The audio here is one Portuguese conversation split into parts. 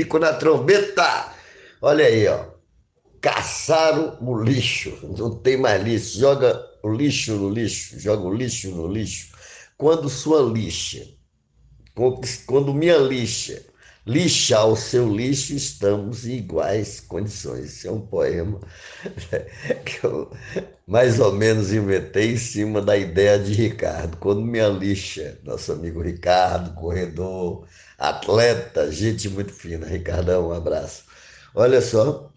bico na trombeta. Olha aí, ó. Caçaram o lixo. Não tem mais lixo. Joga o lixo no lixo. Joga o lixo no lixo. Quando sua lixa, quando minha lixa lixar o seu lixo, estamos em iguais condições. Esse é um poema que eu mais ou menos inventei em cima da ideia de Ricardo. Quando minha lixa, nosso amigo Ricardo, corredor, atleta, gente muito fina. Ricardão, um abraço. Olha só,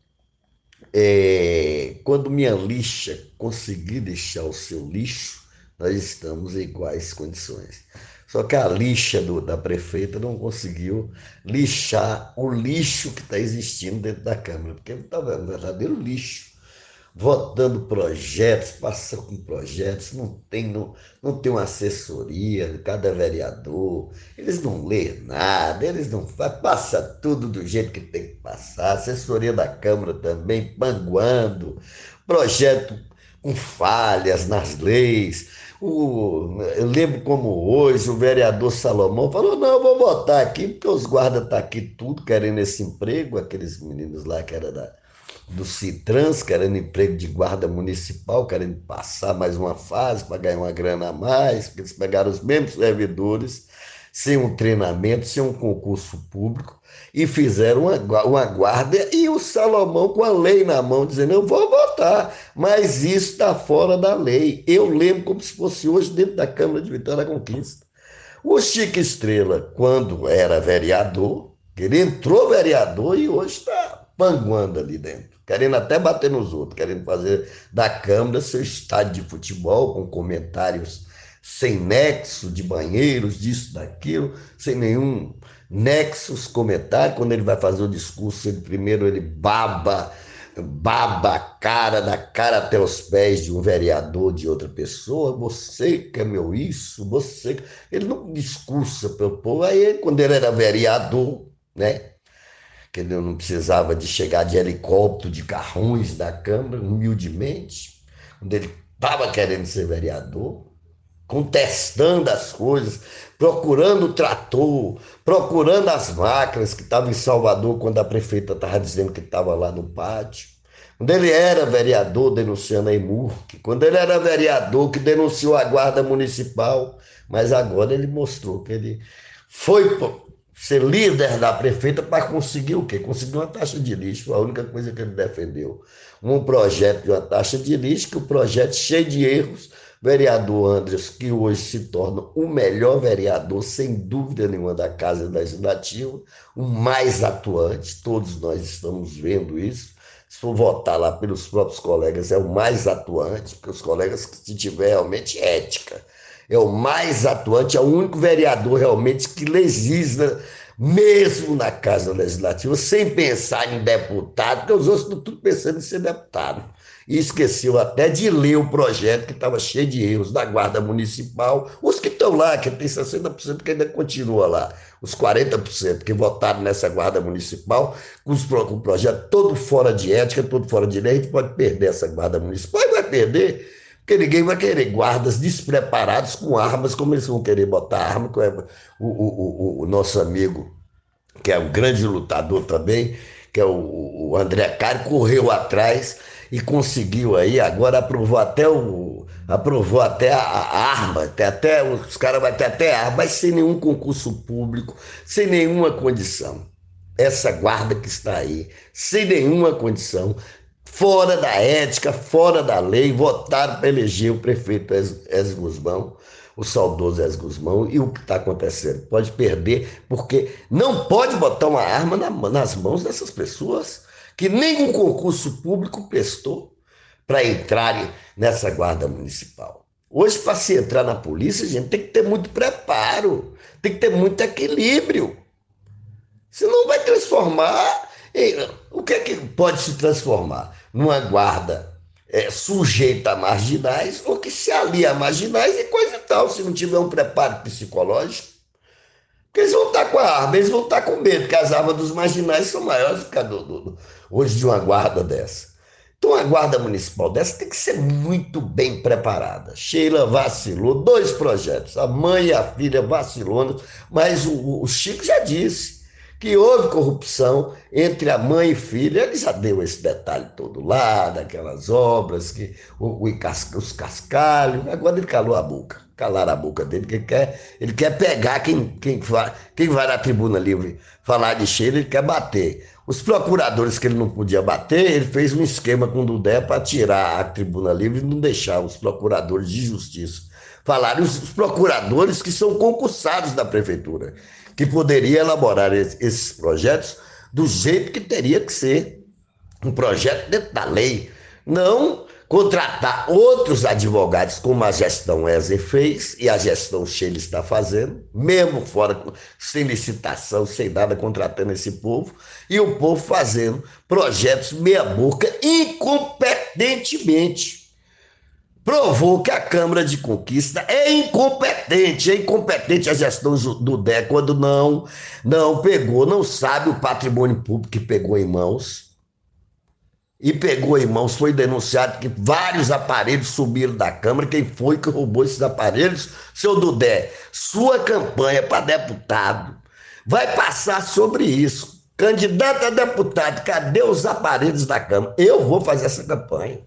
é, quando minha lixa conseguir deixar o seu lixo, nós estamos em iguais condições. Só que a lixa do, da prefeita não conseguiu lixar o lixo que está existindo dentro da Câmara, porque estava um verdadeiro lixo. Votando projetos, passa com projetos, não tem, não, não tem uma assessoria de cada vereador, eles não lêem nada, eles não fazem, passa tudo do jeito que tem que passar, assessoria da Câmara também, panguando, projeto com falhas nas leis. O, eu lembro como hoje o vereador Salomão falou: não, eu vou votar aqui, porque os guardas estão tá aqui tudo querendo esse emprego, aqueles meninos lá que era da, do Citrans, querendo emprego de guarda municipal, querendo passar mais uma fase para ganhar uma grana a mais, porque eles pegaram os mesmos servidores sem um treinamento, sem um concurso público, e fizeram uma, uma guarda, e o Salomão com a lei na mão, dizendo: Eu vou votar, mas isso está fora da lei. Eu lembro como se fosse hoje dentro da Câmara de Vitória da Conquista. O Chico Estrela, quando era vereador, ele entrou vereador e hoje está panguando ali dentro, querendo até bater nos outros, querendo fazer da Câmara seu estádio de futebol com comentários sem nexo de banheiros, disso, daquilo, sem nenhum nexos comentário. Quando ele vai fazer o discurso, ele primeiro ele baba, baba a cara, da cara até os pés de um vereador de outra pessoa. Você que é meu isso, você. Ele não discursa pelo povo. Aí, quando ele era vereador, né? Ele não precisava de chegar de helicóptero, de carrões da Câmara, humildemente, quando ele estava querendo ser vereador, contestando as coisas, procurando o trator, procurando as máquinas que estavam em Salvador quando a prefeita estava dizendo que estava lá no pátio. Quando ele era vereador denunciando a Imurque, quando ele era vereador que denunciou a guarda municipal, mas agora ele mostrou que ele foi ser líder da prefeita para conseguir o quê? Conseguir uma taxa de lixo, a única coisa que ele defendeu. Um projeto de uma taxa de lixo, que o projeto cheio de erros, vereador Andres, que hoje se torna o melhor vereador, sem dúvida nenhuma, da Casa Legislativa, o mais atuante, todos nós estamos vendo isso. Se for votar lá pelos próprios colegas, é o mais atuante, porque os colegas, se tiver realmente ética, é o mais atuante, é o único vereador realmente que legisla mesmo na Casa Legislativa, sem pensar em deputado, porque os outros estão tudo pensando em ser deputado. E esqueceu até de ler o projeto que estava cheio de erros da Guarda Municipal, os que estão lá, que tem 60% que ainda continua lá, os 40% que votaram nessa Guarda Municipal, com, o projeto todo fora de ética, todo fora de lei, a gente pode perder essa Guarda Municipal. E vai perder, porque ninguém vai querer guardas despreparados com armas, como eles vão querer botar arma, com o, o, o, o nosso amigo, que é um grande lutador também, que é o, o André Cari, correu atrás e conseguiu aí, agora aprovou até o. aprovou até a, a arma, até, até, os caras vão ter até arma, mas sem nenhum concurso público, sem nenhuma condição. Essa guarda que está aí, sem nenhuma condição, fora da ética, fora da lei, votaram para eleger o prefeito Ez Guzmão, o saudoso Ez Guzmão, e o que está acontecendo? Pode perder, porque não pode botar uma arma na, nas mãos dessas pessoas que nenhum concurso público prestou para entrarem nessa guarda municipal. Hoje, para se entrar na polícia, gente tem que ter muito preparo, tem que ter muito equilíbrio. Senão vai transformar. Em, o que é que pode se transformar? Numa guarda é, sujeita a marginais ou que se alia a marginais e coisa e tal, se não tiver um preparo psicológico. Porque eles vão estar com a arma, eles vão estar com medo, porque as armas dos marginais são maiores do que a do, do, hoje de uma guarda dessa. Então, uma guarda municipal dessa tem que ser muito bem preparada. Sheila vacilou, dois projetos, a mãe e a filha vacilou, mas o, o Chico já disse que houve corrupção entre a mãe e filha. Ele já deu esse detalhe todo lá, daquelas obras, que o, o, os cascalhos. Agora ele calou a boca, calar a boca dele, que ele quer, ele quer pegar quem, quem, vai, quem vai na tribuna livre falar de cheiro, ele quer bater. Os procuradores que ele não podia bater, ele fez um esquema com o Dudé para tirar a tribuna livre e não deixar os procuradores de justiça falarem. Os procuradores que são concursados da prefeitura que poderia elaborar esses projetos do jeito que teria que ser. Um projeto dentro da lei. Não contratar outros advogados, como a gestão Ezer fez e a gestão Sheila está fazendo, mesmo fora, sem licitação, sem nada, contratando esse povo, e o povo fazendo projetos meia-boca incompetentemente provou que a Câmara de Conquista é incompetente, é incompetente a gestão do DE quando não, não pegou, não sabe o patrimônio público que pegou em mãos. E pegou em mãos, foi denunciado que vários aparelhos subiram da Câmara. Quem foi que roubou esses aparelhos? Seu Dudé, sua campanha para deputado vai passar sobre isso. Candidato a deputado, cadê os aparelhos da Câmara? Eu vou fazer essa campanha.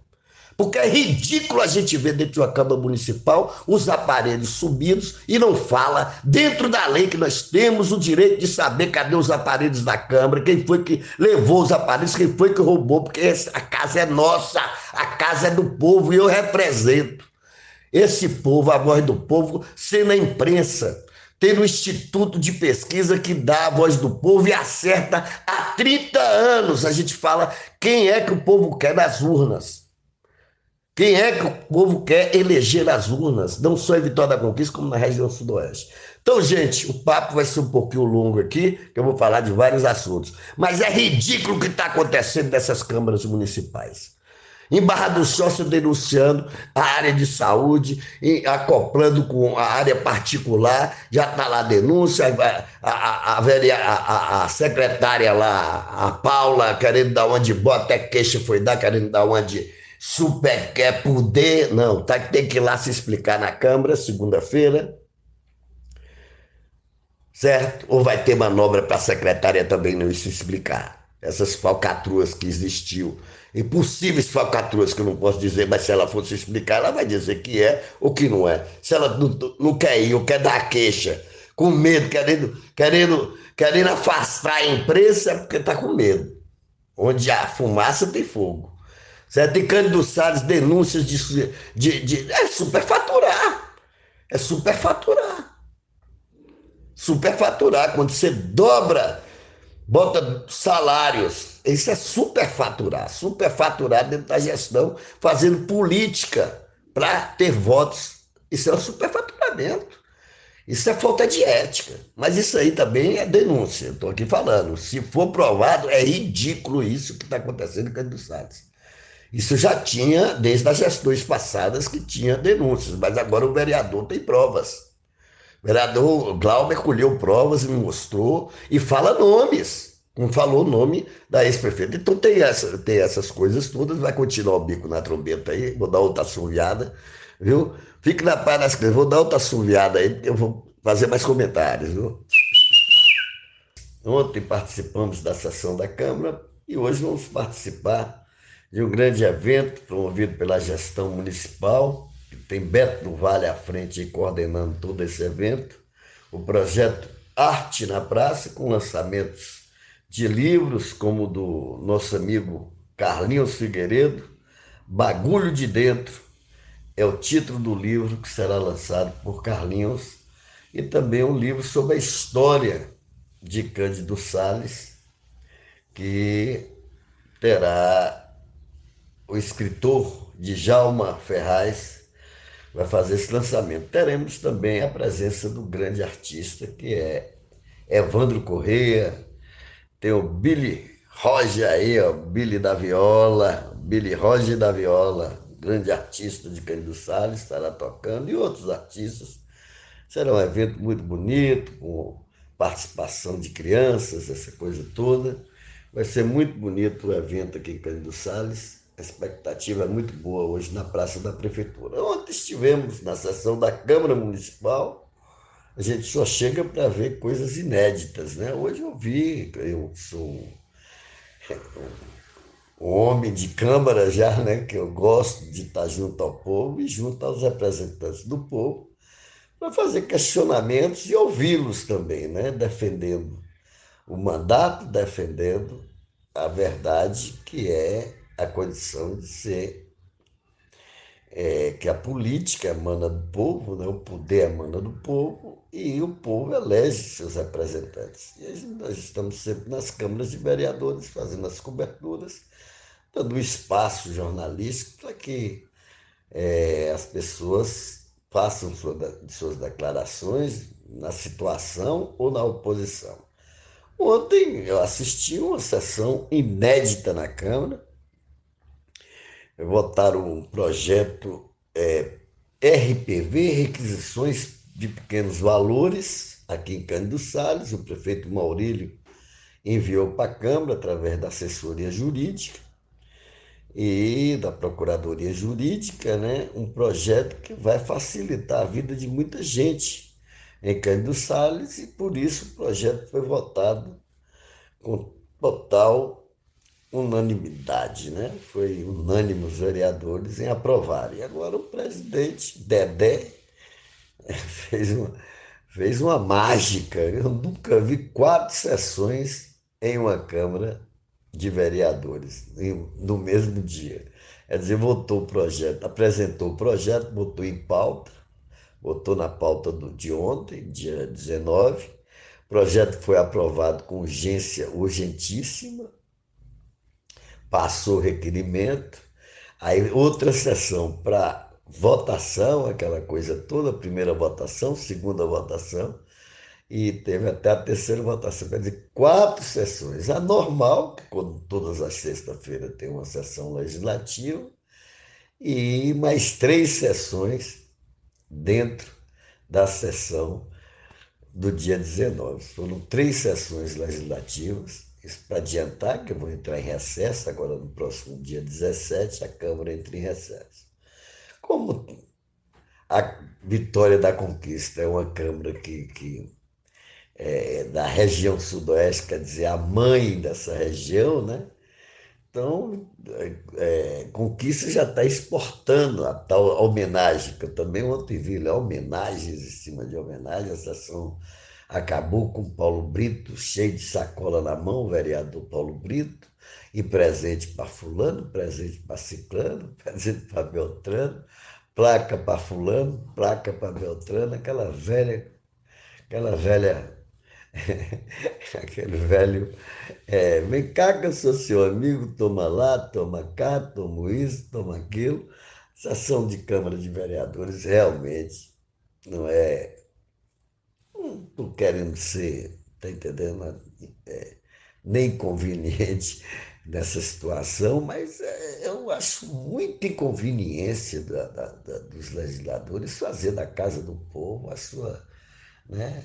Porque é ridículo a gente ver dentro de uma Câmara Municipal os aparelhos subidos e não fala dentro da lei que nós temos o direito de saber cadê os aparelhos da Câmara, quem foi que levou os aparelhos, quem foi que roubou, porque a casa é nossa, a casa é do povo e eu represento esse povo, a voz do povo, sendo a imprensa tendo um instituto de pesquisa que dá a voz do povo e acerta há 30 anos. A gente fala quem é que o povo quer nas urnas. Quem é que o povo quer eleger nas urnas, não só em Vitória da Conquista, como na região sudoeste? Então, gente, o papo vai ser um pouquinho longo aqui, que eu vou falar de vários assuntos. Mas é ridículo o que está acontecendo nessas câmaras municipais. Em Barra do Sócio denunciando a área de saúde, acoplando com a área particular, já está lá a denúncia, a, a, a, a, secretária lá, a Paula, querendo dar onde bota, até queixa foi dar, querendo dar onde super quer poder. Não, tá, tem que ir lá se explicar na Câmara, segunda-feira. Certo? Ou vai ter manobra para a secretária também não se explicar. Essas falcatruas que existiu. Impossíveis falcatruas que eu não posso dizer, mas se ela fosse explicar, ela vai dizer que é ou que não é. Se ela não, não quer ir ou quer dar queixa, com medo, querendo, querendo, querendo afastar a imprensa, é porque está com medo. Onde há fumaça tem fogo. Certo? E Cândido Salles, denúncias de, de, de. É superfaturar. É superfaturar. Superfaturar. Quando você dobra, bota salários. Isso é superfaturar. Superfaturar dentro da gestão, fazendo política para ter votos. Isso é um superfaturamento. Isso é falta de ética. Mas isso aí também é denúncia. Estou aqui falando. Se for provado, é ridículo isso que está acontecendo com Cândido Salles. Isso já tinha desde as gestões passadas que tinha denúncias, mas agora o vereador tem provas. O vereador Glauber colheu provas e me mostrou e fala nomes. Não falou o nome da ex-prefeita. Então tem, essa, tem essas coisas todas, vai continuar o bico na trombeta aí, vou dar outra assoviada, viu? Fique na paz das crianças, vou dar outra assoviada aí, eu vou fazer mais comentários, viu? Ontem participamos da sessão da Câmara e hoje vamos participar de um grande evento promovido pela gestão municipal, que tem Beto do Vale à frente e coordenando todo esse evento, o projeto Arte na Praça, com lançamentos de livros como do nosso amigo Carlinhos Figueiredo, Bagulho de Dentro, é o título do livro que será lançado por Carlinhos, e também um livro sobre a história de Cândido Sales, que terá o escritor Djalma Ferraz vai fazer esse lançamento. Teremos também a presença do grande artista que é Evandro Correia, tem o Billy Roger aí, ó, Billy da Viola, Billy Roger da Viola, grande artista de Cândido Salles, estará tocando, e outros artistas. Será um evento muito bonito, com participação de crianças, essa coisa toda. Vai ser muito bonito o evento aqui em Cândido Salles. A expectativa é muito boa hoje na Praça da Prefeitura. Ontem estivemos na sessão da Câmara Municipal, a gente só chega para ver coisas inéditas. Né? Hoje eu vi, eu sou um homem de Câmara já, né? que eu gosto de estar junto ao povo e junto aos representantes do povo, para fazer questionamentos e ouvi-los também, né? defendendo o mandato, defendendo a verdade que é a condição de ser é, que a política emana do povo, né? o poder emana do povo e o povo elege seus representantes. E nós estamos sempre nas câmaras de vereadores fazendo as coberturas, dando espaço jornalístico para que é, as pessoas façam sua, suas declarações na situação ou na oposição. Ontem eu assisti uma sessão inédita na Câmara, votaram um projeto é, RPV, requisições de pequenos valores, aqui em Cândido Salles, o prefeito Maurílio enviou para a Câmara, através da assessoria jurídica e da Procuradoria Jurídica, né, um projeto que vai facilitar a vida de muita gente em Cândido Salles e por isso o projeto foi votado com total unanimidade, né? Foi unânime os vereadores em aprovar. E agora o presidente Dedé fez uma, fez uma mágica. Eu nunca vi quatro sessões em uma Câmara de Vereadores no mesmo dia. Quer dizer, votou o projeto, apresentou o projeto, botou em pauta, botou na pauta do, de ontem, dia 19. O projeto foi aprovado com urgência urgentíssima, passou o requerimento, aí outra sessão para votação, aquela coisa toda, primeira votação, segunda votação, e teve até a terceira votação, quer dizer, quatro sessões. A normal, que quando todas as sextas-feiras tem uma sessão legislativa, e mais três sessões dentro da sessão do dia 19. Foram três sessões legislativas, para adiantar, que eu vou entrar em recesso agora no próximo dia 17, a Câmara entra em recesso. Como a Vitória da Conquista é uma Câmara que, que é da região sudoeste, quer dizer, a mãe dessa região, né? Então, é, Conquista já está exportando a tal homenagem, que eu também ontem vi, né? homenagens em cima de homenagem, a sessão acabou com Paulo Brito, cheio de sacola na mão, o vereador Paulo Brito, e presente para fulano, presente para ciclano, presente para Beltrano, placa para fulano, placa para Beltrano, aquela velha, aquela velha, aquele velho, é, vem cá que eu sou seu amigo, toma lá, toma cá, toma isso, toma aquilo. Essa ação de Câmara de Vereadores realmente não é não estou querendo ser, está entendendo? É, nem conveniente nessa situação, mas é, eu acho muita inconveniência da, da, da, dos legisladores fazer da casa do povo a sua, né,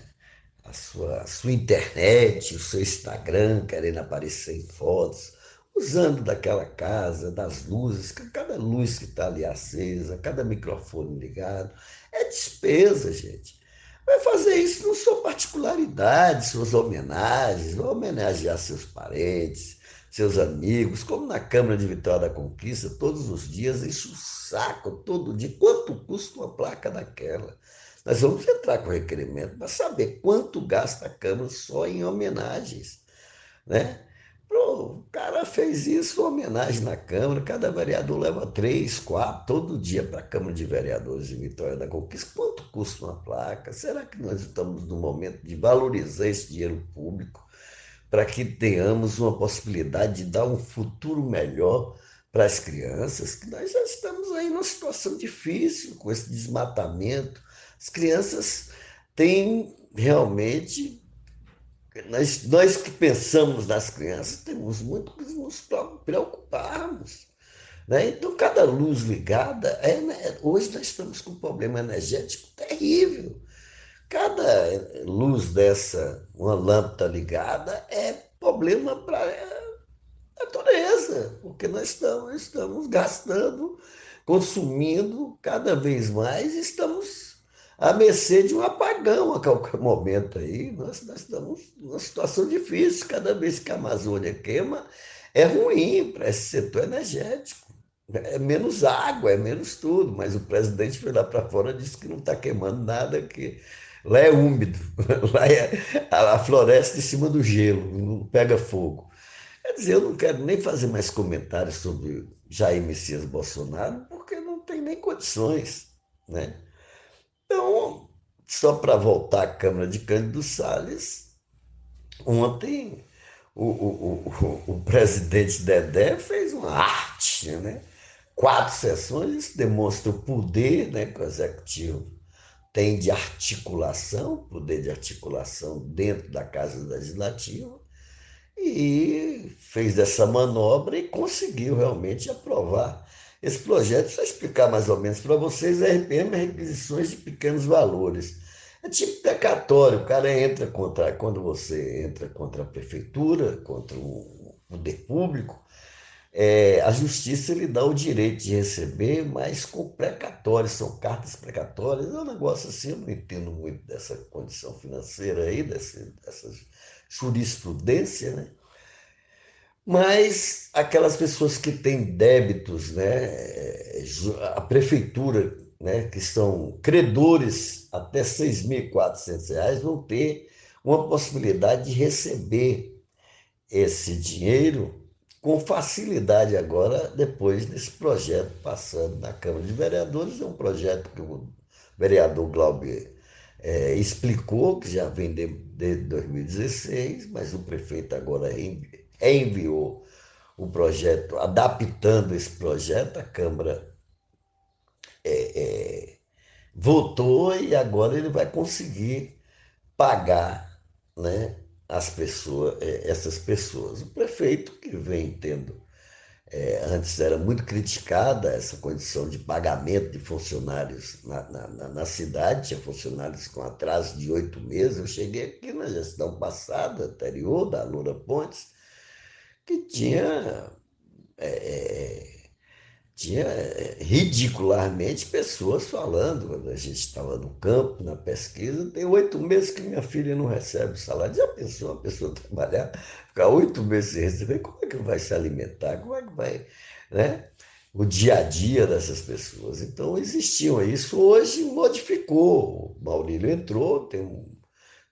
a sua, a sua internet, o seu Instagram, querendo aparecer em fotos, usando daquela casa, das luzes, cada luz que está ali acesa, cada microfone ligado, é despesa, gente. Vai fazer isso na sua particularidade, suas homenagens, vai homenagear seus parentes, seus amigos, como na Câmara de Vitória da Conquista, todos os dias, enche o saco todo dia. Quanto custa uma placa daquela? Nós vamos entrar com requerimento para saber quanto gasta a Câmara só em homenagens. Né? O cara fez isso, homenagem na Câmara, cada vereador leva três, quatro, todo dia para a Câmara de Vereadores de Vitória da Conquista. Quanto custa uma placa? Será que nós estamos no momento de valorizar esse dinheiro público para que tenhamos uma possibilidade de dar um futuro melhor para as crianças? Que nós já estamos aí numa situação difícil com esse desmatamento. As crianças têm realmente nós, nós que pensamos nas crianças temos muito que nos preocuparmos. Né? Então, cada luz ligada, é, né? hoje nós estamos com um problema energético terrível. Cada luz dessa, uma lâmpada ligada, é problema para a natureza, porque nós estamos, estamos gastando, consumindo cada vez mais, estamos à mercê de um apagão a qualquer momento aí. Nós, nós estamos numa situação difícil. Cada vez que a Amazônia queima, é ruim para esse setor energético. É menos água, é menos tudo, mas o presidente foi lá para fora e disse que não está queimando nada, que lá é úmido, lá é a floresta em cima do gelo, não pega fogo. Quer dizer, eu não quero nem fazer mais comentários sobre Jair Messias Bolsonaro, porque não tem nem condições. Né? Então, só para voltar à Câmara de Cândido Salles, ontem o, o, o, o presidente Dedé fez uma arte, né? quatro sessões, demonstra o poder né, que o executivo tem de articulação, poder de articulação dentro da Casa Legislativa, e fez essa manobra e conseguiu realmente aprovar esse projeto. Para explicar mais ou menos para vocês, a RPM é requisições de pequenos valores. É tipo pecatório, o cara entra contra, quando você entra contra a prefeitura, contra o poder público, é, a justiça lhe dá o direito de receber, mas com precatórios, são cartas precatórias, é um negócio assim, eu não entendo muito dessa condição financeira aí, dessa, dessa jurisprudência, né? Mas aquelas pessoas que têm débitos, né, a prefeitura, né, que são credores até R$ 6.400, vão ter uma possibilidade de receber esse dinheiro com facilidade agora, depois desse projeto passando na Câmara de Vereadores. É um projeto que o vereador Glauber é, explicou, que já vem desde 2016, mas o prefeito agora enviou o projeto, adaptando esse projeto, a Câmara é, é, votou e agora ele vai conseguir pagar né, as pessoas, é, essas pessoas. O prefeito que vem tendo, é, antes era muito criticada essa condição de pagamento de funcionários na, na, na, cidade, tinha funcionários com atraso de oito meses. Eu cheguei aqui na gestão passada, anterior, da Lula Pontes, que tinha é, é tinha eh, ridicularmente pessoas falando, a gente estava no campo, na pesquisa, tem oito meses que minha filha não recebe salário. Já pensou uma pessoa trabalhar, ficar oito meses sem receber, como é que vai se alimentar? Como é que vai, né? O dia a dia dessas pessoas. Então existiam isso, hoje modificou. O Maurílio entrou, tem, um,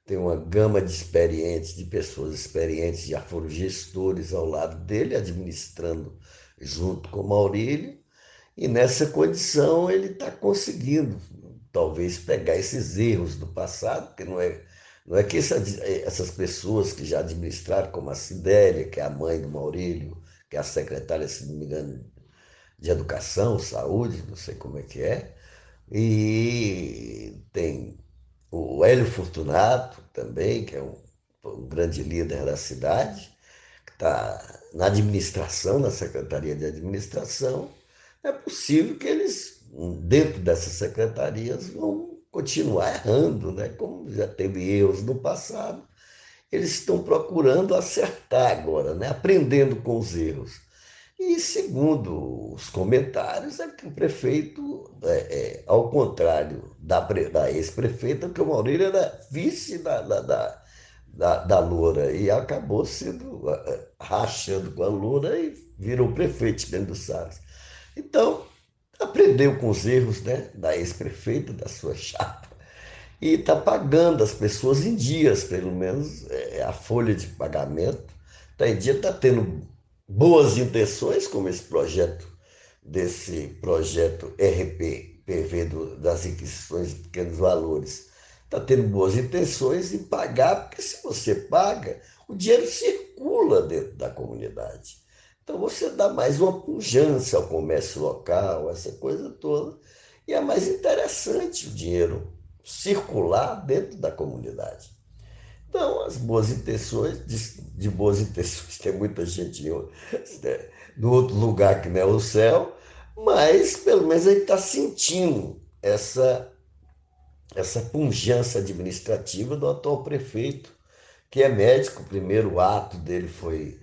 tem uma gama de experientes, de pessoas experientes, já foram gestores ao lado dele, administrando junto com o Maurílio, e nessa condição ele está conseguindo, talvez, pegar esses erros do passado, que não é, não é que essa, essas pessoas que já administraram, como a Cidélia, que é a mãe do Maurílio, que é a secretária, se não me engano, de Educação, Saúde, não sei como é que é, e tem o Hélio Fortunato também, que é um, um grande líder da cidade, que está na administração, na Secretaria de Administração, é possível que eles, dentro dessas secretarias, vão continuar errando, né? como já teve erros no passado. Eles estão procurando acertar agora, né? aprendendo com os erros. E, segundo os comentários, é que o prefeito, é, é, ao contrário da, da ex-prefeita, que o Maurílio era vice da, da, da, da, da Loura e acabou sendo rachando com a Loura e virou prefeito de do Salles. Então, aprendeu com os erros né, da ex-prefeita, da sua chapa, e está pagando as pessoas em dias, pelo menos é, a folha de pagamento está em dia, está tendo boas intenções, como esse projeto, desse projeto RPPV do, das requisições de pequenos valores. Está tendo boas intenções em pagar, porque se você paga, o dinheiro circula dentro da comunidade. Então você dá mais uma pujança ao comércio local, essa coisa toda. E é mais interessante o dinheiro circular dentro da comunidade. Então, as boas intenções, de, de boas intenções, tem muita gente né, no outro lugar que não é o céu, mas pelo menos gente está sentindo essa, essa pujança administrativa do atual prefeito, que é médico. O primeiro ato dele foi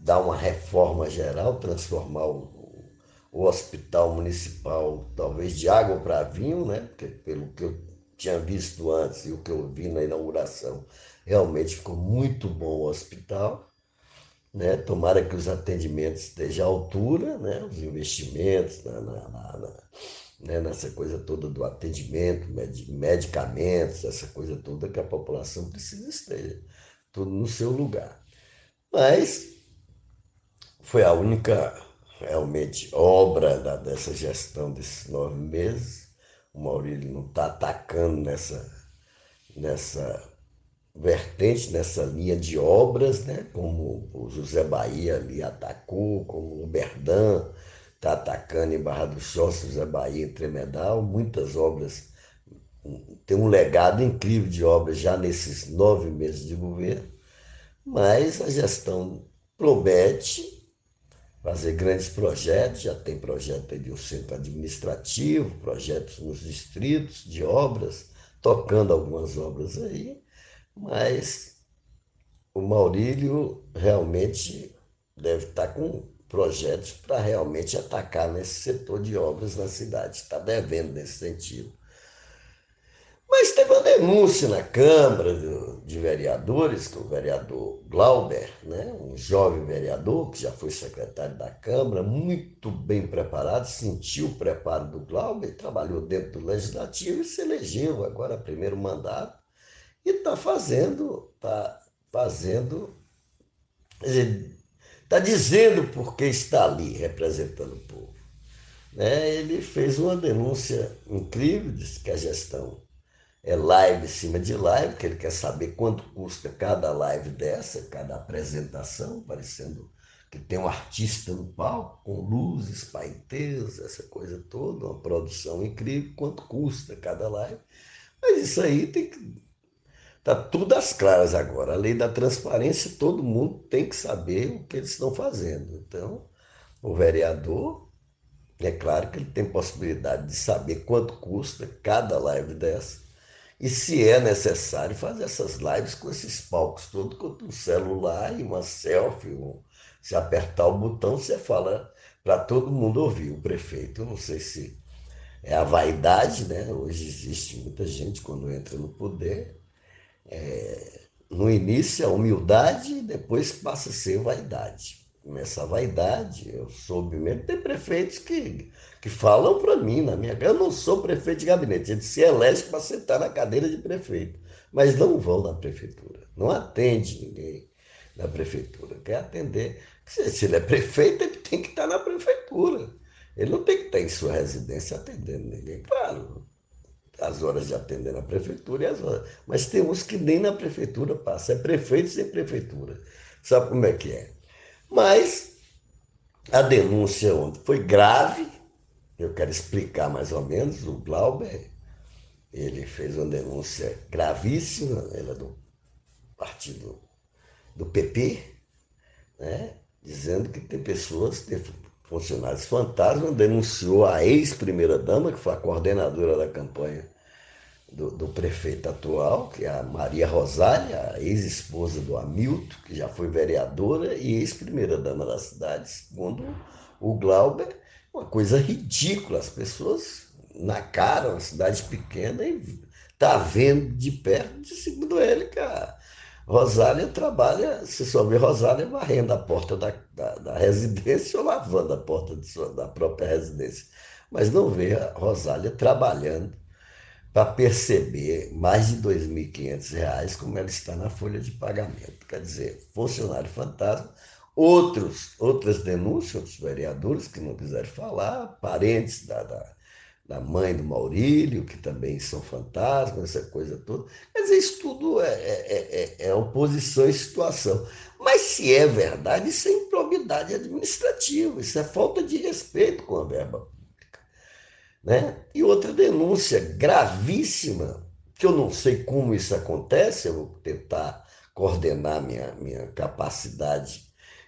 dar uma reforma geral, transformar o, o hospital municipal, talvez de água para vinho, né? Porque, pelo que eu tinha visto antes e o que eu vi na inauguração, realmente ficou muito bom o hospital. Né? Tomara que os atendimentos estejam à altura, né? os investimentos na, na, na, né? nessa coisa toda do atendimento, medicamentos, essa coisa toda que a população precisa esteja tudo no seu lugar. Mas foi a única realmente obra da, dessa gestão desses nove meses. O Maurílio não está atacando nessa, nessa vertente, nessa linha de obras, né? como o José Bahia ali atacou, como o Berdan está atacando em Barra do Chossi, José Bahia em Tremedal, muitas obras, tem um legado incrível de obras já nesses nove meses de governo, mas a gestão promete fazer grandes projetos, já tem projeto de um centro administrativo, projetos nos distritos de obras, tocando algumas obras aí, mas o Maurílio realmente deve estar com projetos para realmente atacar nesse setor de obras na cidade, está devendo nesse sentido. Mas teve uma denúncia na Câmara de Vereadores, que o vereador Glauber, né, um jovem vereador que já foi secretário da Câmara, muito bem preparado, sentiu o preparo do Glauber, trabalhou dentro do Legislativo e se elegeu agora primeiro mandato e está fazendo, está fazendo, está dizendo por que está ali representando o povo. Né? Ele fez uma denúncia incrível, disse que a gestão é live em cima de live, que ele quer saber quanto custa cada live dessa, cada apresentação, parecendo que tem um artista no palco, com luzes, paetês, essa coisa toda, uma produção incrível, quanto custa cada live. Mas isso aí tem que. Está tudo às claras agora. A lei da transparência, todo mundo tem que saber o que eles estão fazendo. Então, o vereador, é claro que ele tem possibilidade de saber quanto custa cada live dessa e se é necessário fazer essas lives com esses palcos todos, com um celular e uma selfie, um, se apertar o botão, você fala para todo mundo ouvir. O prefeito, não sei se é a vaidade, né? Hoje existe muita gente quando entra no poder. É, no início é humildade, depois passa a ser vaidade. Nessa vaidade, eu soube mesmo, tem prefeitos que, que falam para mim, na minha eu não sou prefeito de gabinete, ele se elege para sentar na cadeira de prefeito, mas não vão na prefeitura, não atende ninguém na prefeitura, quer atender, se ele é prefeito, ele tem que estar na prefeitura, ele não tem que estar em sua residência atendendo ninguém, claro, as horas de atender na prefeitura e as horas, mas tem uns que nem na prefeitura passa, é prefeito sem prefeitura, sabe como é que é? Mas a denúncia ontem foi grave, eu quero explicar mais ou menos. O Glauber, ele fez uma denúncia gravíssima, ele é do partido do PP, né? dizendo que tem pessoas, tem funcionários fantasmas, denunciou a ex-primeira-dama, que foi a coordenadora da campanha do, do, prefeito atual, que é a Maria Rosália, ex-esposa do Hamilton, que já foi vereadora e ex-primeira-dama da cidade, segundo o Glauber, uma coisa ridícula. As pessoas na cara, uma cidade pequena, e tá vendo de perto, segundo ele, que a Rosália trabalha, você só vê Rosália varrendo a porta da, da, da residência ou lavando a porta sua, da própria residência. Mas não vê a Rosália trabalhando para perceber mais de R$ 2.500 como ela está na folha de pagamento. Quer dizer, funcionário fantasma. Outros, outras denúncias, outros vereadores que não quiseram falar, parentes da, da, da mãe do Maurílio, que também são fantasmas, essa coisa toda. Quer dizer, isso tudo é, é, é, é oposição e situação. Mas se é verdade, isso é improbidade administrativa, isso é falta de respeito com a verba né? E outra denúncia gravíssima, que eu não sei como isso acontece, eu vou tentar coordenar minha, minha capacidade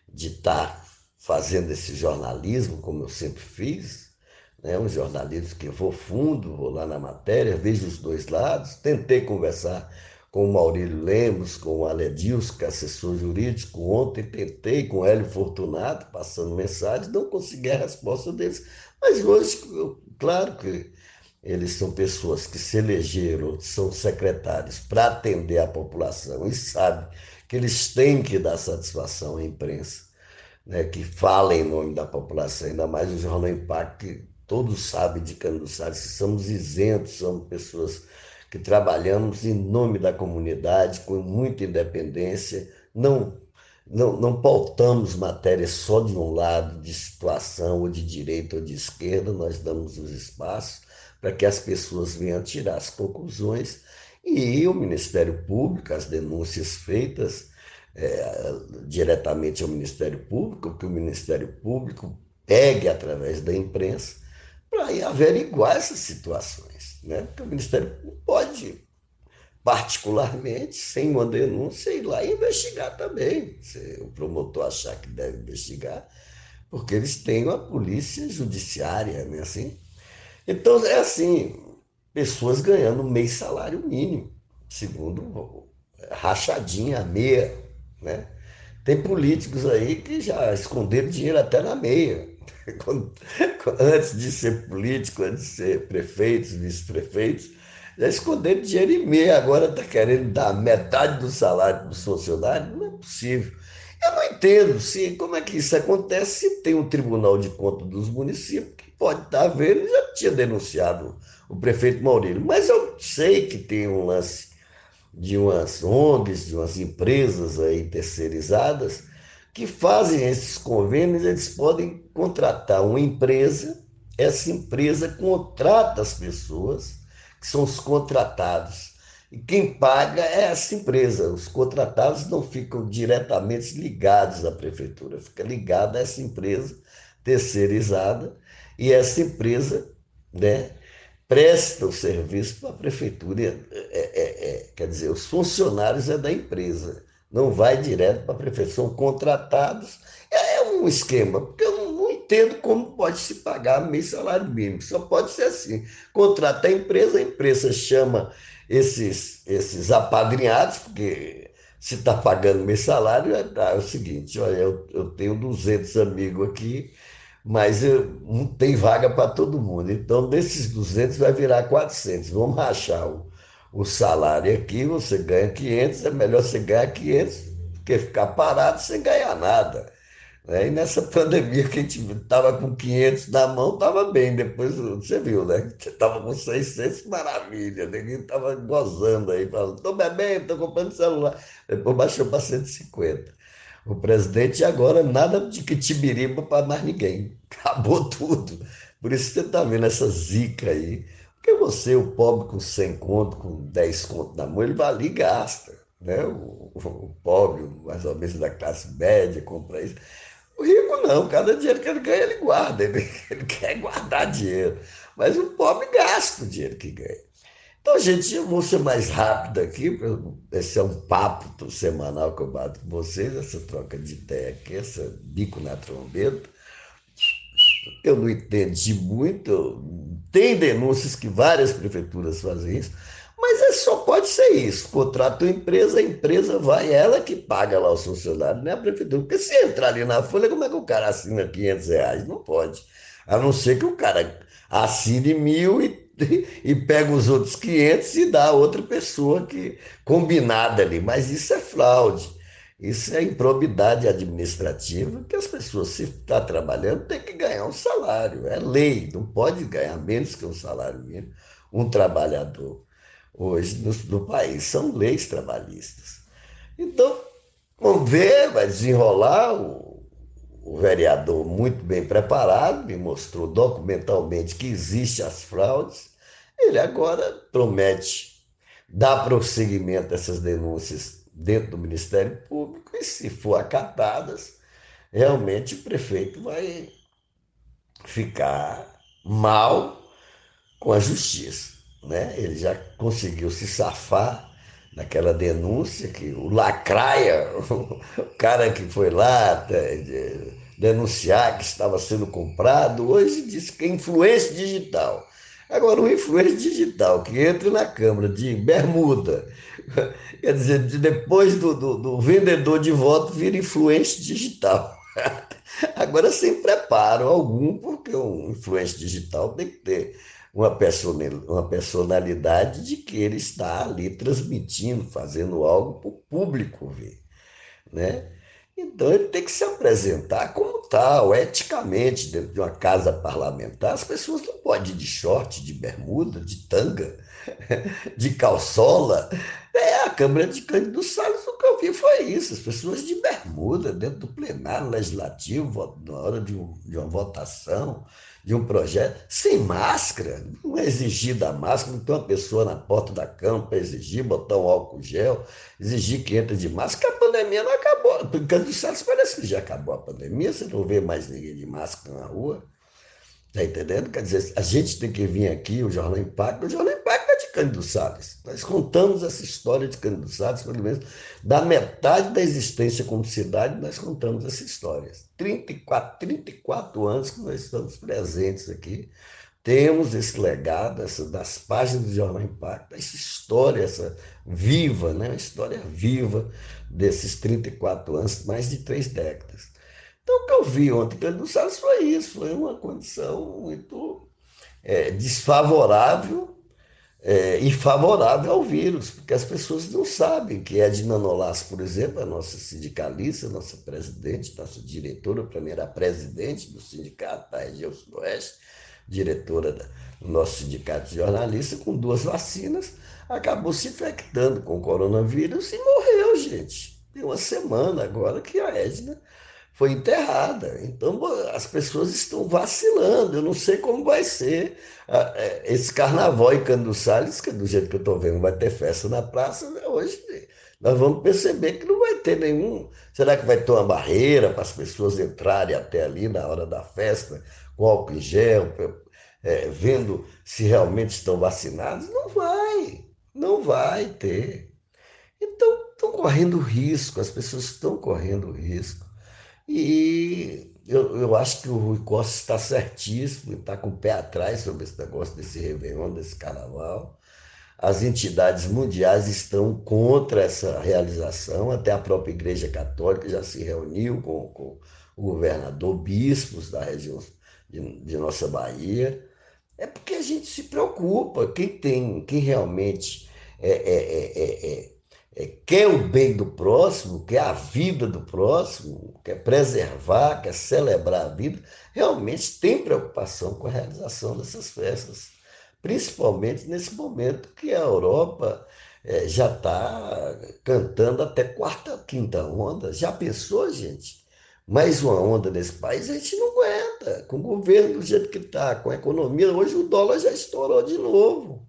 de estar fazendo esse jornalismo, como eu sempre fiz, né? um jornalismo que eu vou fundo, vou lá na matéria, vejo os dois lados, tentei conversar com o Maurílio Lemos, com o Aledilson, que é assessor jurídico, ontem tentei com o Hélio Fortunato, passando mensagens, não consegui a resposta deles, mas hoje, claro que eles são pessoas que se elegeram, são secretários para atender a população e sabem que eles têm que dar satisfação à imprensa, né, que fala em nome da população, ainda mais o Jornal Impacto, que todos sabem de Canduçares que somos isentos, somos pessoas que trabalhamos em nome da comunidade, com muita independência, não, não, não pautamos matérias só de um lado, de situação, ou de direita ou de esquerda, nós damos os espaços para que as pessoas venham tirar as conclusões e o Ministério Público, as denúncias feitas é, diretamente ao Ministério Público, que o Ministério Público pegue através da imprensa para averiguar essas situações. Né? Porque o Ministério Público pode, particularmente, sem uma denúncia, ir lá investigar também. Se o promotor achar que deve investigar, porque eles têm uma polícia judiciária, né? assim, então, é assim, pessoas ganhando meio salário mínimo, segundo rachadinha, meia, né? Tem políticos aí que já esconderam dinheiro até na meia. antes de ser político, antes de ser prefeitos, vice-prefeitos, já esconderam dinheiro em meia, agora está querendo dar metade do salário dos funcionários. Não é possível. Eu não entendo se, como é que isso acontece se tem um Tribunal de Contas dos municípios que pode estar vendo, já tinha denunciado o prefeito Maurílio, mas eu sei que tem um lance de umas ONGs, de umas empresas aí terceirizadas que fazem esses convênios, eles podem contratar uma empresa, essa empresa contrata as pessoas, que são os contratados, e quem paga é essa empresa. Os contratados não ficam diretamente ligados à prefeitura, fica ligado a essa empresa terceirizada e essa empresa né, presta o serviço para a prefeitura. É, é, é, quer dizer, os funcionários é da empresa, não vai direto para a prefeitura, são contratados. É, é um esquema, porque entendo como pode se pagar meio salário mínimo, só pode ser assim. Contrata a empresa, a empresa chama esses, esses apadrinhados, porque se está pagando meu salário, é, tá, é o seguinte, olha, eu, eu tenho 200 amigos aqui, mas eu, não tem vaga para todo mundo. Então, desses 200 vai virar 400. Vamos rachar o, o salário aqui, você ganha 500, é melhor você ganhar 500 do que ficar parado sem ganhar nada. Né? E nessa pandemia que a gente estava com 500 na mão, estava bem. Depois você viu, né? Você estava com 600, maravilha. Ninguém estava gozando aí, falando: estou bebendo, estou comprando celular. Depois baixou para 150. O presidente agora nada de que tibiriba para mais ninguém. Acabou tudo. Por isso você está vendo essa zica aí. Porque você, o pobre com 100 conto, com 10 conto na mão, ele vai ali e gasta. Né? O, o pobre, mais ou menos da classe média, compra isso. O rico não, cada dinheiro que ele ganha, ele guarda, ele, ele quer guardar dinheiro. Mas o pobre gasta o dinheiro que ganha. Então, gente, eu vou ser mais rápido aqui, esse é um papo semanal que eu bato com vocês, essa troca de ideia aqui, essa bico na trombeta. Eu não entendi muito, tem denúncias que várias prefeituras fazem isso, mas é, só pode ser isso. Contrata uma empresa, a empresa vai, ela que paga lá os funcionários, não é a prefeitura. Porque se entrar ali na folha, como é que o cara assina 500 reais? Não pode. A não ser que o cara assine mil e, e pega os outros 500 e dá a outra pessoa que combinada ali. Mas isso é fraude. Isso é improbidade administrativa, que as pessoas, se está trabalhando, tem que ganhar um salário. É lei, não pode ganhar menos que um salário mínimo um trabalhador hoje no, no país. São leis trabalhistas. Então, vamos ver, vai desenrolar. O, o vereador, muito bem preparado, me mostrou documentalmente que existem as fraudes. Ele agora promete dar prosseguimento a essas denúncias dentro do Ministério Público e, se for acatadas, realmente o prefeito vai ficar mal com a justiça né? Ele já conseguiu se safar naquela denúncia que o lacraia, o cara que foi lá denunciar que estava sendo comprado, hoje diz que é influência digital. Agora, o influência digital que entra na Câmara de bermuda, quer dizer, depois do, do, do vendedor de voto vira influência digital. Agora, sem preparo algum, porque um influência digital tem que ter uma personalidade de que ele está ali transmitindo, fazendo algo para o público ver. Né? Então ele tem que se apresentar como tal, eticamente, dentro de uma casa parlamentar. As pessoas não podem ir de short, de bermuda, de tanga, de calçola. É, a Câmara de Cândido Salles, o que eu vi foi isso, as pessoas de bermuda dentro do plenário legislativo, na hora de, um, de uma votação de um projeto, sem máscara, não é exigida máscara, não tem uma pessoa na porta da Câmara para exigir, botar um álcool gel, exigir que entre de máscara, a pandemia não acabou. Cândido Salles parece que já acabou a pandemia, você não vê mais ninguém de máscara na rua. Está entendendo? Quer dizer, a gente tem que vir aqui, o Jornal Impacto, o Jornal Impacto é Cândido Salles. Nós contamos essa história de Cândido Salles, pelo menos da metade da existência como cidade, nós contamos essa história. 34, 34 anos que nós estamos presentes aqui, temos esse legado essa, das páginas do Jornal Impacto, essa história, essa viva, né? uma história viva desses 34 anos, mais de três décadas. Então, o que eu vi ontem Cândido Salles foi isso, foi uma condição muito é, desfavorável é, e favorável ao vírus, porque as pessoas não sabem que de Nanolás, por exemplo, a nossa sindicalista, nossa presidente, nossa diretora, primeira presidente do sindicato da região sudoeste, diretora do nosso sindicato de jornalistas, com duas vacinas, acabou se infectando com o coronavírus e morreu, gente. Tem uma semana agora que a Edna foi enterrada. Então as pessoas estão vacilando. Eu não sei como vai ser ah, é, esse carnaval em Cano Salles, que do jeito que eu estou vendo vai ter festa na praça, né? hoje nós vamos perceber que não vai ter nenhum. Será que vai ter uma barreira para as pessoas entrarem até ali na hora da festa, com álcool em gel, é, vendo se realmente estão vacinados? Não vai, não vai ter. Então estão correndo risco, as pessoas estão correndo risco. E eu, eu acho que o Rui Costa está certíssimo, está com o pé atrás sobre esse negócio desse Réveillon, desse carnaval. As entidades mundiais estão contra essa realização, até a própria Igreja Católica já se reuniu com, com o governador, bispos da região de, de nossa Bahia. É porque a gente se preocupa, quem tem, quem realmente é, é, é, é é, quer o bem do próximo, quer a vida do próximo, quer preservar, quer celebrar a vida, realmente tem preocupação com a realização dessas festas, principalmente nesse momento que a Europa é, já está cantando até quarta, quinta onda. Já pensou, gente? Mais uma onda nesse país a gente não aguenta. Com o governo do jeito que está, com a economia, hoje o dólar já estourou de novo.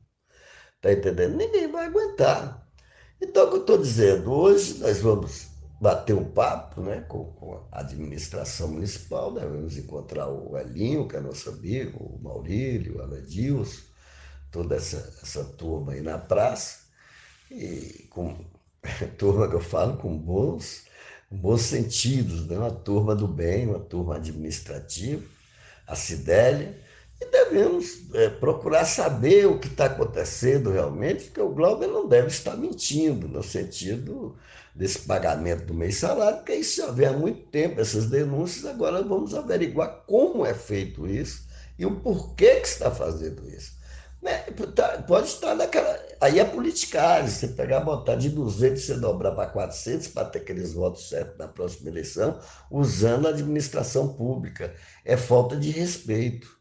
Está entendendo? Ninguém vai aguentar. Então, o que eu estou dizendo, hoje nós vamos bater um papo né, com, com a administração municipal, né, vamos encontrar o Elinho, que é nosso amigo, o Maurílio, o Aladilson, toda essa, essa turma aí na praça, e com turma que eu falo com bons, bons sentidos, né? uma turma do bem, uma turma administrativa, a Cidélia, e devemos é, procurar saber o que está acontecendo realmente, porque o Glauber não deve estar mentindo no sentido desse pagamento do mês salário, porque isso já vem há muito tempo, essas denúncias, agora vamos averiguar como é feito isso e o porquê que está fazendo isso. Né? Tá, pode estar naquela. Aí é politicagem, você pegar, botar de 200 você dobrar para 400 para ter aqueles votos certos na próxima eleição, usando a administração pública. É falta de respeito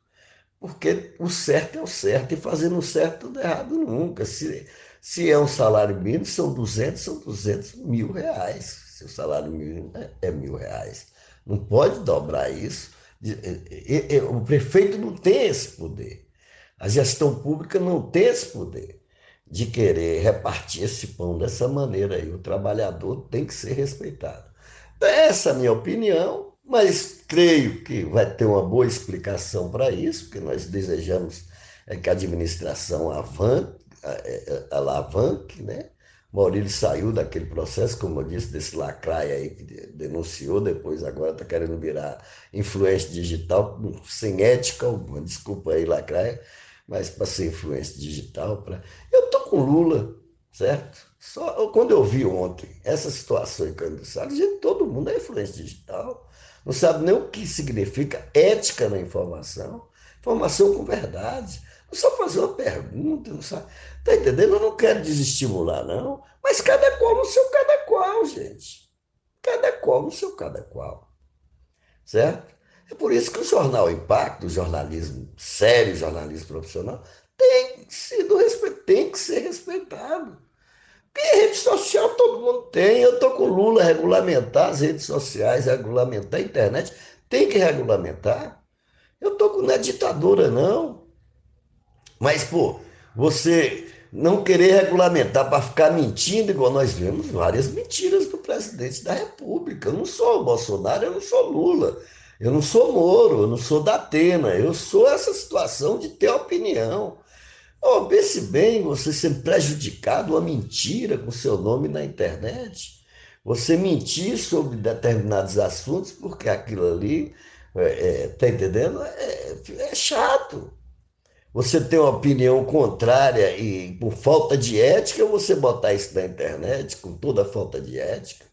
porque o certo é o certo e fazendo o certo é errado nunca. Se, se é um salário mínimo, são 200, são 200 mil reais. Se o salário mínimo é, é mil reais. Não pode dobrar isso. O prefeito não tem esse poder. A gestão pública não tem esse poder de querer repartir esse pão dessa maneira aí. O trabalhador tem que ser respeitado. Essa é a minha opinião. Mas creio que vai ter uma boa explicação para isso, porque nós desejamos é, que a administração avanque, é, é, alavanque, né? Maurílio saiu daquele processo, como eu disse, desse lacraia aí que denunciou, depois agora está querendo virar influência digital, sem ética alguma, desculpa aí, lacraia, mas para ser influência digital. Pra... Eu estou com Lula, certo? Só, quando eu vi ontem essa situação em Cândido Salles, gente, todo mundo é influência digital não sabe nem o que significa ética na informação, informação com verdade. só fazer uma pergunta, não sabe? Tá entendendo? Eu não quero desestimular, não. Mas cada qual no seu cada qual, gente. Cada qual no seu cada qual. Certo? É por isso que o jornal Impacto, o jornalismo sério, jornalismo profissional, tem sido tem que ser respeitado. Porque rede social todo mundo tem. Eu estou com o Lula regulamentar as redes sociais, regulamentar a internet. Tem que regulamentar. Eu estou com não é ditadura, não. Mas, pô, você não querer regulamentar para ficar mentindo, igual nós vemos várias mentiras do presidente da República. Eu não sou o Bolsonaro, eu não sou Lula. Eu não sou Moro, eu não sou da Atena, eu sou essa situação de ter opinião. Oh, pense bem, você ser prejudicado, uma mentira com seu nome na internet. Você mentir sobre determinados assuntos, porque aquilo ali, é, é, tá entendendo? É, é chato. Você tem uma opinião contrária e por falta de ética, você botar isso na internet com toda a falta de ética.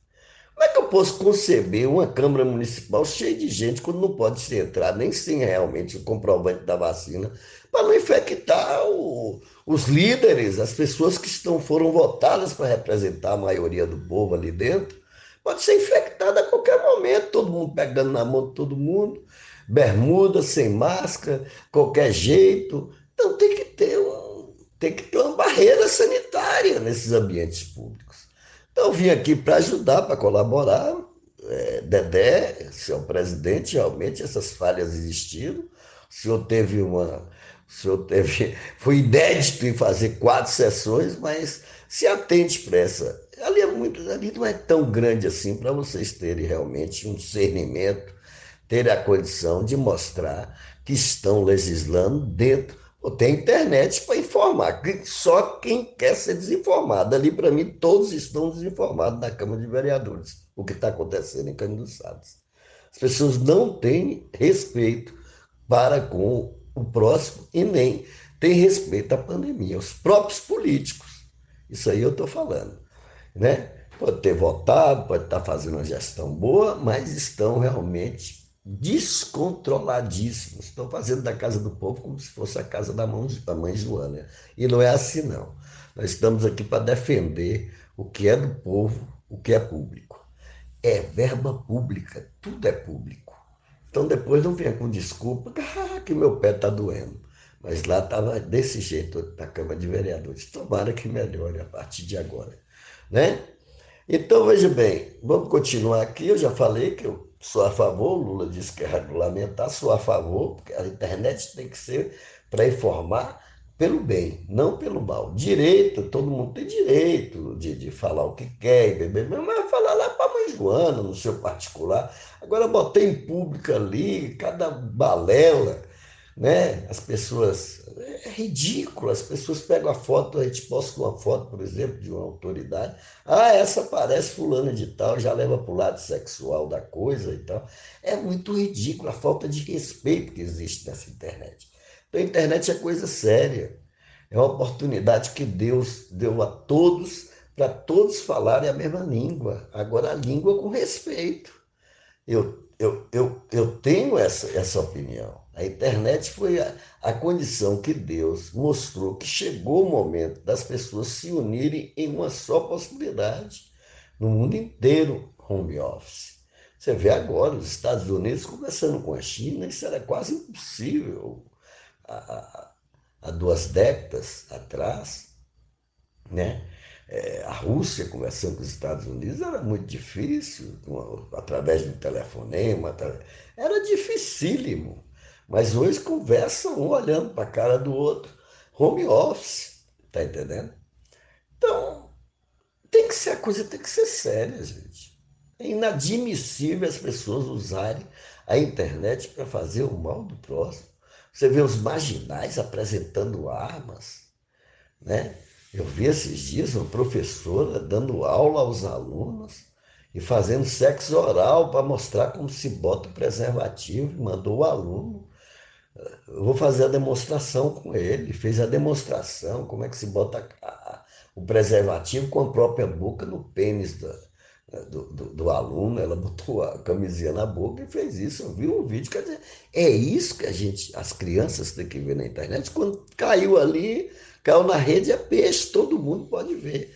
Como é que eu posso conceber uma Câmara Municipal cheia de gente quando não pode se entrar nem sem realmente o comprovante da vacina para não infectar o, os líderes, as pessoas que estão, foram votadas para representar a maioria do povo ali dentro? Pode ser infectada a qualquer momento, todo mundo pegando na mão de todo mundo, bermuda, sem máscara, qualquer jeito. Então tem que ter um, tem que ter uma barreira sanitária nesses ambientes públicos. Então, eu vim aqui para ajudar, para colaborar. É, Dedé, senhor presidente, realmente essas falhas existiram. O senhor teve uma. O senhor teve. Foi inédito em fazer quatro sessões, mas se atente para essa. Ali, é muito, ali não é tão grande assim para vocês terem realmente um discernimento, terem a condição de mostrar que estão legislando dentro tem internet para informar. Só quem quer ser desinformado. Ali, para mim, todos estão desinformados na Câmara de Vereadores. O que está acontecendo em Cândido Salles. As pessoas não têm respeito para com o próximo e nem têm respeito à pandemia. Os próprios políticos. Isso aí eu estou falando. Né? Pode ter votado, pode estar tá fazendo uma gestão boa, mas estão realmente descontroladíssimos. Estão fazendo da casa do povo como se fosse a casa da mãe, da mãe Joana. E não é assim, não. Nós estamos aqui para defender o que é do povo, o que é público. É verba pública, tudo é público. Então depois não venha com desculpa ah, que meu pé está doendo. Mas lá estava desse jeito na Câmara de Vereadores. Tomara que melhore a partir de agora. Né? Então, veja bem, vamos continuar aqui. Eu já falei que eu sou a favor, Lula disse que é regulamentar, sou a favor, porque a internet tem que ser para informar pelo bem, não pelo mal. Direito, todo mundo tem direito de, de falar o que quer, e beber, mas falar lá para a mãe Joana, no seu particular. Agora botei em público ali, cada balela né? As pessoas. É ridículo, as pessoas pegam a foto, a gente posta uma foto, por exemplo, de uma autoridade. Ah, essa parece fulana de tal, já leva para o lado sexual da coisa e tal. É muito ridículo a falta de respeito que existe nessa internet. Então a internet é coisa séria. É uma oportunidade que Deus deu a todos para todos falarem a mesma língua. Agora a língua com respeito. Eu, eu, eu, eu tenho essa, essa opinião. A internet foi a, a condição que Deus mostrou que chegou o momento das pessoas se unirem em uma só possibilidade. No mundo inteiro, home office. Você vê agora os Estados Unidos conversando com a China, isso era quase impossível há, há duas décadas atrás. Né? É, a Rússia conversando com os Estados Unidos era muito difícil, através de um telefonema, era dificílimo. Mas hoje conversam um olhando para a cara do outro. Home office, tá entendendo? Então, tem que ser a coisa tem que ser séria, gente. É inadmissível as pessoas usarem a internet para fazer o mal do próximo. Você vê os marginais apresentando armas, né? Eu vi esses dias uma professora dando aula aos alunos e fazendo sexo oral para mostrar como se bota o preservativo, mandou o aluno vou fazer a demonstração com ele. Fez a demonstração, como é que se bota a, o preservativo com a própria boca no pênis do, do, do, aluno, ela botou a camisinha na boca e fez isso. Eu vi um vídeo, quer dizer, é isso que a gente, as crianças têm que ver na internet. Quando caiu ali, caiu na rede, é peixe, todo mundo pode ver.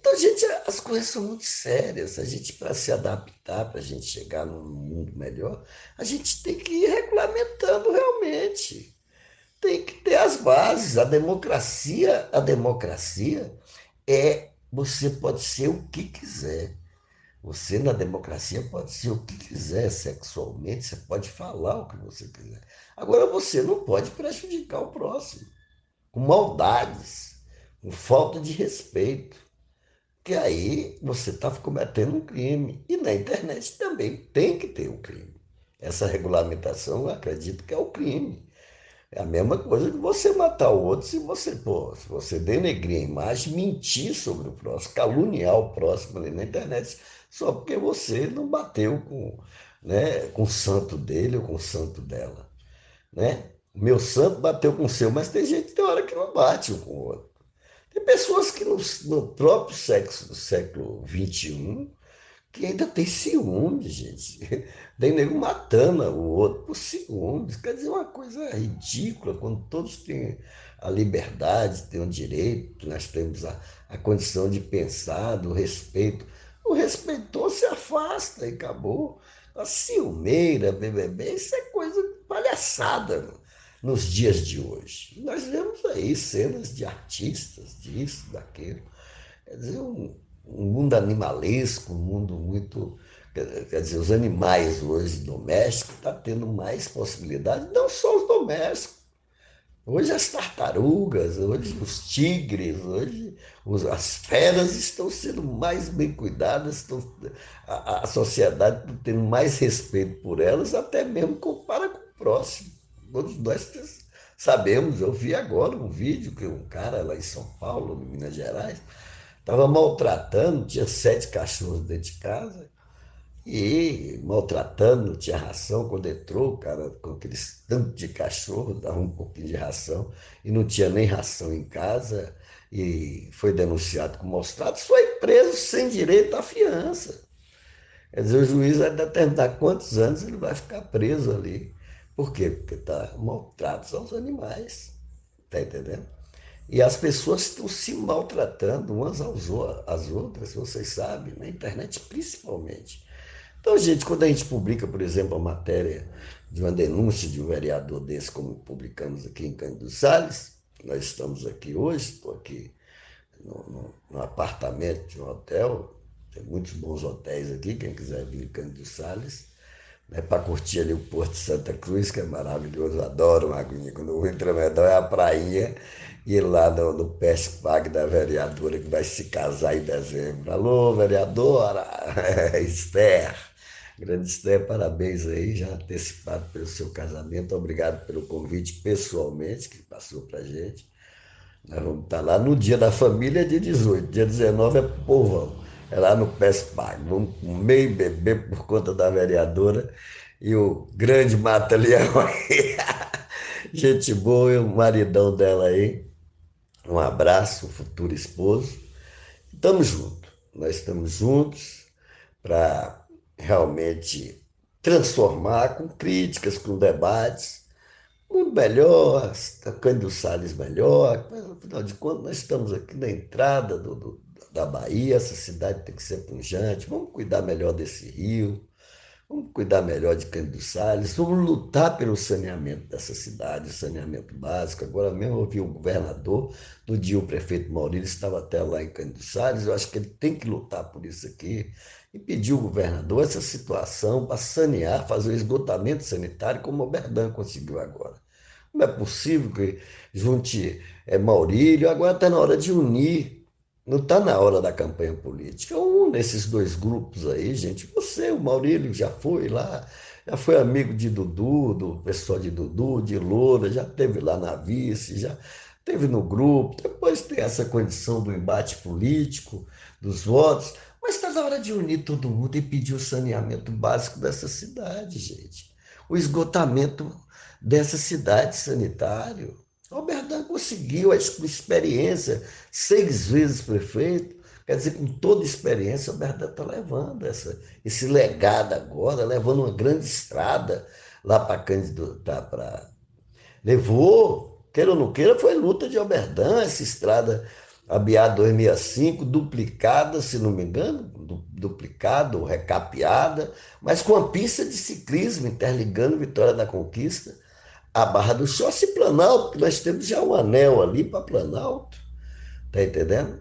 Então, gente, as coisas são muito sérias. A gente, para se adaptar, para a gente chegar num mundo melhor, a gente tem que ir regulamentando realmente. Tem que ter as bases. A democracia, a democracia é você pode ser o que quiser. Você, na democracia, pode ser o que quiser sexualmente, você pode falar o que você quiser. Agora, você não pode prejudicar o próximo, com maldades, com falta de respeito, que aí você está cometendo um crime. E na internet também tem que ter um crime. Essa regulamentação, eu acredito que é o crime. É a mesma coisa que você matar o outro se você, pô, se você denegrir a imagem, mentir sobre o próximo, caluniar o próximo ali na internet, só porque você não bateu com, né, com o santo dele ou com o santo dela. Né? Meu santo bateu com o seu, mas tem gente que tem hora que não bate um com o outro. Tem pessoas que no, no próprio sexo do século XXI que ainda tem ciúme, gente. Tem nego matando o outro por ciúmes. Quer dizer, uma coisa ridícula, quando todos têm a liberdade, têm o direito, nós temos a, a condição de pensar, do respeito. O respeitou se afasta e acabou. A ciumeira, BBB, isso é coisa palhaçada nos dias de hoje. Nós vemos aí cenas de artistas, disso, daquilo. Quer dizer, um, um mundo animalesco, um mundo muito. Quer dizer, os animais hoje domésticos estão tá tendo mais possibilidades, não só os domésticos. Hoje as tartarugas, hoje os tigres, hoje os, as feras estão sendo mais bem cuidadas, estão, a, a sociedade está tendo mais respeito por elas, até mesmo compara com o próximo. Todos nós sabemos, eu vi agora um vídeo que um cara lá em São Paulo, em Minas Gerais, Estava maltratando, tinha sete cachorros dentro de casa, e maltratando, tinha ração. Quando entrou, cara, com aqueles tanto de cachorro, dava um pouquinho de ração, e não tinha nem ração em casa, e foi denunciado com maus tratos, foi preso sem direito à fiança. Quer dizer, o juiz vai determinar quantos anos ele vai ficar preso ali. Por quê? Porque está maltratos aos animais. Está entendendo? E as pessoas estão se maltratando umas às outras, vocês sabem, na internet principalmente. Então, gente, quando a gente publica, por exemplo, a matéria de uma denúncia de um vereador desse, como publicamos aqui em Cândido Salles, nós estamos aqui hoje, estou aqui no, no, no, apartamento de um hotel, tem muitos bons hotéis aqui, quem quiser vir em Cândido Salles, né, para curtir ali o Porto de Santa Cruz, que é maravilhoso, adoro uma aguinha. Quando Tremedão é a prainha, e lá no, no PESPAG da vereadora, que vai se casar em dezembro. Alô, vereadora Esther. Grande Esther, parabéns aí, já antecipado pelo seu casamento. Obrigado pelo convite pessoalmente que passou para gente. Nós vamos estar lá no dia da família, dia 18. Dia 19 é povão. É lá no PESPAG. Vamos comer e beber por conta da vereadora e o grande mata-leão aí. Gente boa, e o maridão dela aí. Um abraço, futuro esposo. Estamos juntos. Nós estamos juntos para realmente transformar com críticas, com debates, mundo melhor, Cândido Salles melhor. Afinal de contas, nós estamos aqui na entrada do, do, da Bahia, essa cidade tem que ser pujante. Vamos cuidar melhor desse rio. Vamos cuidar melhor de Cândido Salles, vamos lutar pelo saneamento dessa cidade, saneamento básico. Agora mesmo eu ouvi o governador, no dia o prefeito Maurício estava até lá em Cândido Salles, eu acho que ele tem que lutar por isso aqui e pedir ao governador essa situação para sanear, fazer o esgotamento sanitário como o Berdan conseguiu agora. Não é possível que junte é, Maurílio, agora está na hora de unir não está na hora da campanha política. Um desses dois grupos aí, gente. Você, o Maurílio, já foi lá, já foi amigo de Dudu, do pessoal de Dudu, de Loura, já teve lá na vice, já teve no grupo. Depois tem essa condição do embate político, dos votos. Mas está na hora de unir todo mundo e pedir o saneamento básico dessa cidade, gente. O esgotamento dessa cidade sanitário. Alberdan conseguiu a experiência, seis vezes prefeito. Quer dizer, com toda experiência, o Bernardo está levando essa, esse legado agora, levando uma grande estrada lá para candidatar para. Levou, queira ou não queira, foi luta de Alberdan, essa estrada ABA 265, duplicada, se não me engano, duplicada ou recapeada, mas com a pista de ciclismo interligando Vitória da Conquista a Barra do Sócio e Planalto, nós temos já um anel ali para Planalto, tá entendendo?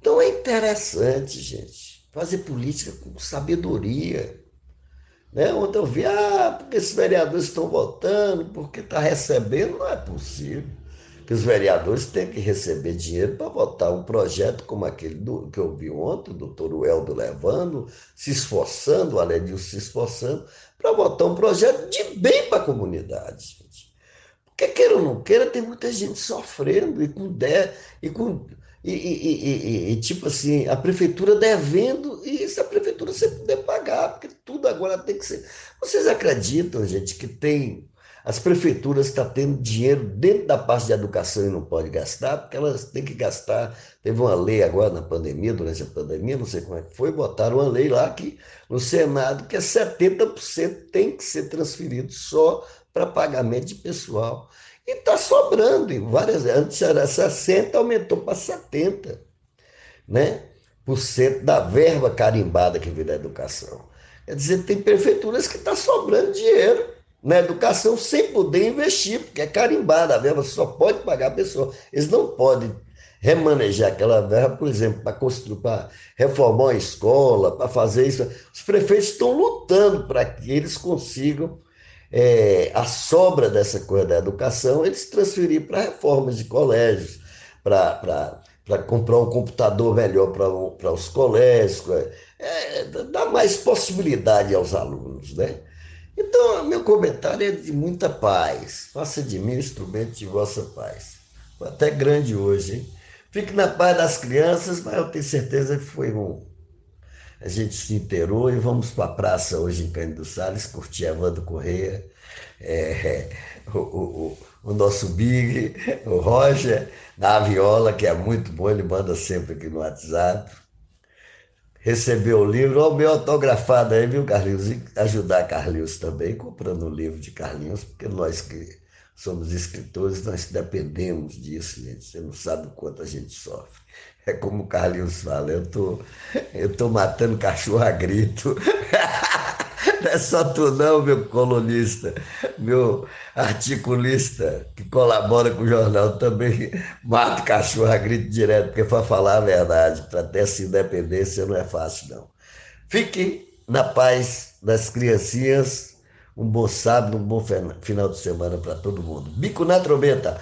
Então é interessante, gente, fazer política com sabedoria. Né? Ontem eu vi, ah, porque esses vereadores estão votando, porque está recebendo, não é possível. Que os vereadores têm que receber dinheiro para votar um projeto como aquele do, que eu vi ontem, o doutor Weldo levando, se esforçando, o Aledil se esforçando, para votar um projeto de bem para a comunidade. Porque queira ou não queira, tem muita gente sofrendo e com, de, e com e, e, e, tipo assim, a prefeitura devendo, e se a prefeitura você puder pagar, porque tudo agora tem que ser. Vocês acreditam, gente, que tem. As prefeituras estão tá tendo dinheiro dentro da parte de educação e não pode gastar, porque elas têm que gastar. Teve uma lei agora na pandemia, durante a pandemia, não sei como é que foi, botaram uma lei lá que no Senado que é 70% tem que ser transferido só para pagamento de pessoal. E está sobrando. Várias, antes era 60, aumentou para 70%. Né? Por cento da verba carimbada que vem da educação. Quer dizer, tem prefeituras que está sobrando dinheiro na educação sem poder investir, porque é carimbada, a verba só pode pagar a pessoa. Eles não podem remanejar aquela verba, por exemplo, para construir, para reformar uma escola, para fazer isso. Os prefeitos estão lutando para que eles consigam é, a sobra dessa coisa da educação, eles transferiram para reformas de colégios, para comprar um computador melhor para os colégios, é, dá mais possibilidade aos alunos, né? Então, meu comentário é de muita paz. Faça de mim um instrumento de vossa paz. Foi até grande hoje, hein? Fique na paz das crianças, mas eu tenho certeza que foi um, a gente se inteirou e vamos para a praça hoje em Cândido Salles, curtir a Wanda Correia, é, o, o, o, nosso Big, o Roger, da Viola, que é muito bom, ele manda sempre aqui no WhatsApp. Recebeu o livro, o meu autografado aí, viu, Carlinhos? E ajudar Carlinhos também, comprando o livro de Carlinhos, porque nós que somos escritores, nós dependemos disso, gente. Você não sabe o quanto a gente sofre. É como o Carlinhos fala, eu tô, eu tô matando cachorro a grito. Não é só tu não, meu colunista, meu articulista que colabora com o jornal também mata cachorro a grito direto, porque para falar a verdade, para ter essa independência não é fácil não. Fiquem na paz das criancinhas, um bom sábado, um bom final de semana para todo mundo. Bico na trombeta.